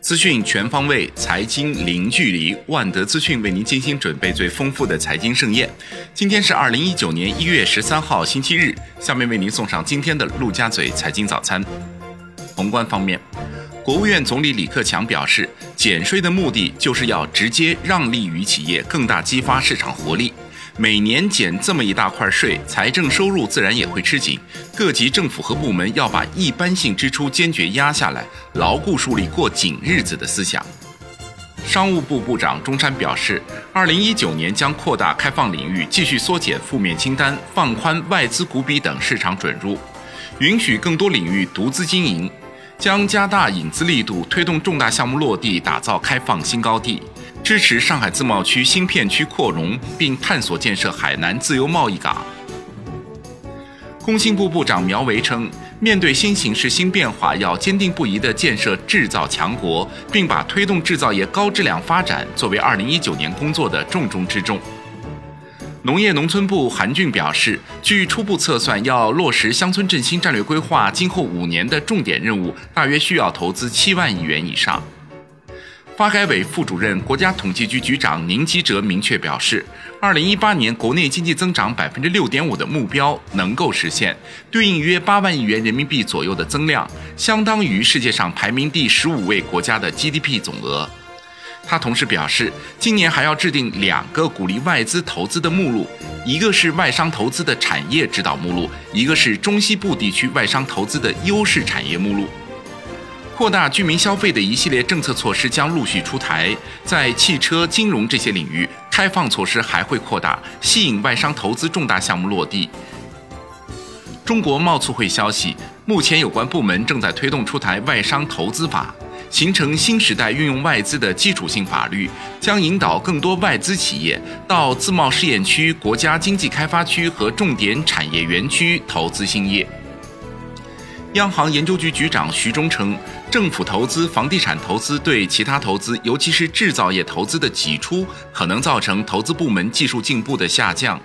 资讯全方位，财经零距离。万德资讯为您精心准备最丰富的财经盛宴。今天是二零一九年一月十三号，星期日。下面为您送上今天的陆家嘴财经早餐。宏观方面，国务院总理李克强表示，减税的目的就是要直接让利于企业，更大激发市场活力。每年减这么一大块税，财政收入自然也会吃紧。各级政府和部门要把一般性支出坚决压下来，牢固树立过紧日子的思想。商务部部长钟山表示，二零一九年将扩大开放领域，继续缩减负面清单，放宽外资股比等市场准入，允许更多领域独资经营，将加大引资力度，推动重大项目落地，打造开放新高地。支持上海自贸区新片区扩容，并探索建设海南自由贸易港。工信部部长苗圩称，面对新形势新变化，要坚定不移地建设制造强国，并把推动制造业高质量发展作为2019年工作的重中之重。农业农村部韩俊表示，据初步测算，要落实乡村振兴战略规划今后五年的重点任务，大约需要投资七万亿元以上。发改委副主任、国家统计局局长宁吉喆明确表示，二零一八年国内经济增长百分之六点五的目标能够实现，对应约八万亿元人民币左右的增量，相当于世界上排名第十五位国家的 GDP 总额。他同时表示，今年还要制定两个鼓励外资投资的目录，一个是外商投资的产业指导目录，一个是中西部地区外商投资的优势产业目录。扩大居民消费的一系列政策措施将陆续出台，在汽车、金融这些领域，开放措施还会扩大，吸引外商投资重大项目落地。中国贸促会消息，目前有关部门正在推动出台外商投资法，形成新时代运用外资的基础性法律，将引导更多外资企业到自贸试验区、国家经济开发区和重点产业园区投资兴业。央行研究局局长徐忠称，政府投资、房地产投资对其他投资，尤其是制造业投资的挤出，可能造成投资部门技术进步的下降。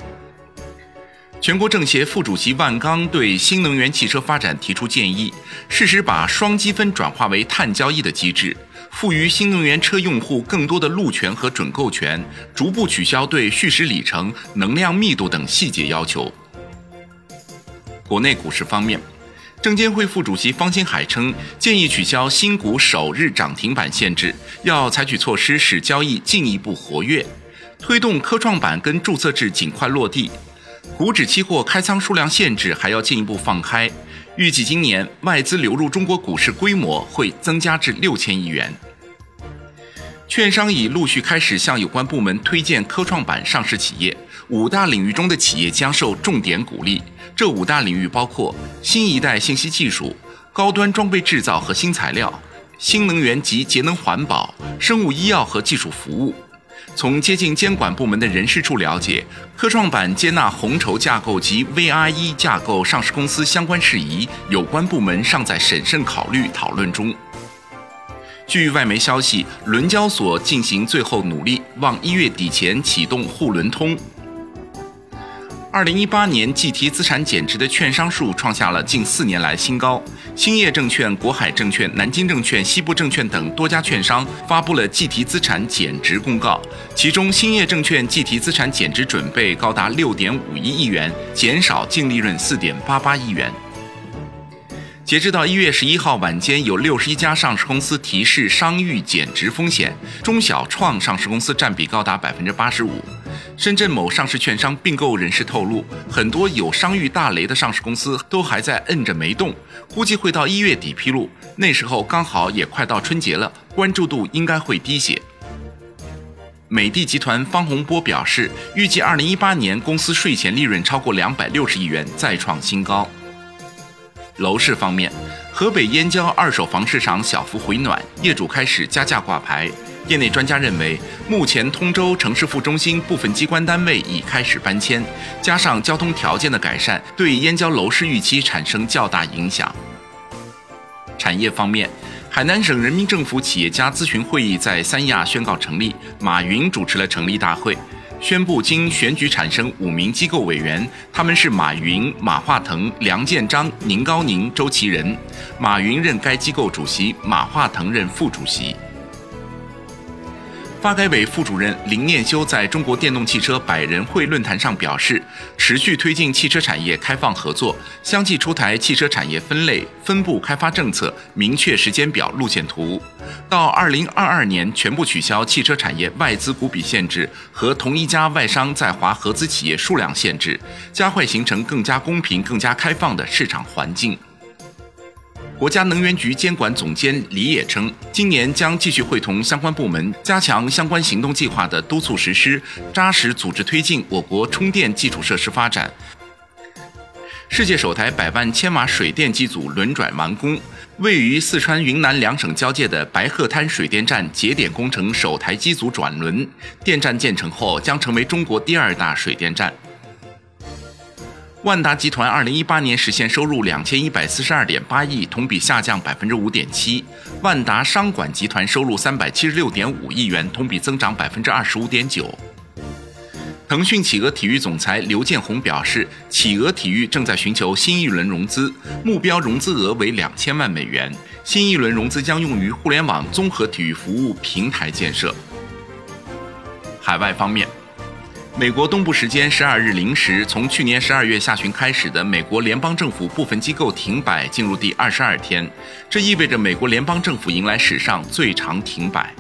全国政协副主席万钢对新能源汽车发展提出建议，适时把双积分转化为碳交易的机制，赋予新能源车用户更多的路权和准购权，逐步取消对续驶里程、能量密度等细节要求。国内股市方面。证监会副主席方星海称，建议取消新股首日涨停板限制，要采取措施使交易进一步活跃，推动科创板跟注册制尽快落地。股指期货开仓数量限制还要进一步放开，预计今年外资流入中国股市规模会增加至六千亿元。券商已陆续开始向有关部门推荐科创板上市企业，五大领域中的企业将受重点鼓励。这五大领域包括新一代信息技术、高端装备制造和新材料、新能源及节能环保、生物医药和技术服务。从接近监管部门的人事处了解，科创板接纳红筹架构及 VIE 架构上市公司相关事宜，有关部门尚在审慎考虑讨论中。据外媒消息，伦交所进行最后努力，望一月底前启动沪伦通。二零一八年计提资产减值的券商数创下了近四年来新高，兴业证券、国海证券、南京证券、西部证券等多家券商发布了计提资产减值公告，其中兴业证券计提资产减值准备高达六点五一亿元，减少净利润四点八八亿元。截止到一月十一号晚间，有六十一家上市公司提示商誉减值风险，中小创上市公司占比高达百分之八十五。深圳某上市券商并购人士透露，很多有商誉大雷的上市公司都还在摁着没动，估计会到一月底披露，那时候刚好也快到春节了，关注度应该会低些。美的集团方洪波表示，预计二零一八年公司税前利润超过两百六十亿元，再创新高。楼市方面，河北燕郊二手房市场小幅回暖，业主开始加价挂牌。业内专家认为，目前通州城市副中心部分机关单位已开始搬迁，加上交通条件的改善，对燕郊楼市预期产生较大影响。产业方面，海南省人民政府企业家咨询会议在三亚宣告成立，马云主持了成立大会。宣布经选举产生五名机构委员，他们是马云、马化腾、梁建章、宁高宁、周其仁。马云任该机构主席，马化腾任副主席。发改委副主任林念修在中国电动汽车百人会论坛上表示，持续推进汽车产业开放合作，相继出台汽车产业分类分布开发政策，明确时间表、路线图，到二零二二年全部取消汽车产业外资股比限制和同一家外商在华合资企业数量限制，加快形成更加公平、更加开放的市场环境。国家能源局监管总监李野称，今年将继续会同相关部门，加强相关行动计划的督促实施，扎实组织推进我国充电基础设施发展。世界首台百万千瓦水电机组轮转完工，位于四川、云南两省交界的白鹤滩水电站节点工程首台机组转轮，电站建成后将成为中国第二大水电站。万达集团二零一八年实现收入两千一百四十二点八亿，同比下降百分之五点七。万达商管集团收入三百七十六点五亿元，同比增长百分之二十五点九。腾讯企鹅体育总裁刘建宏表示，企鹅体育正在寻求新一轮融资，目标融资额为两千万美元。新一轮融资将用于互联网综合体育服务平台建设。海外方面。美国东部时间十二日零时，从去年十二月下旬开始的美国联邦政府部分机构停摆进入第二十二天，这意味着美国联邦政府迎来史上最长停摆。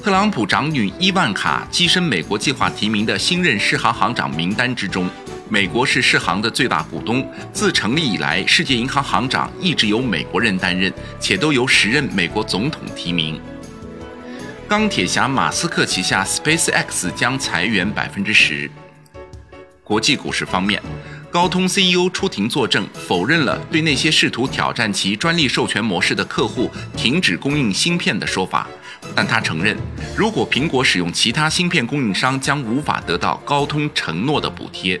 特朗普长女伊万卡跻身美国计划提名的新任世行行长名单之中。美国是世行的最大股东，自成立以来，世界银行行长一直由美国人担任，且都由时任美国总统提名。钢铁侠马斯克旗下 SpaceX 将裁员百分之十。国际股市方面，高通 CEO 出庭作证，否认了对那些试图挑战其专利授权模式的客户停止供应芯片的说法，但他承认，如果苹果使用其他芯片供应商，将无法得到高通承诺的补贴。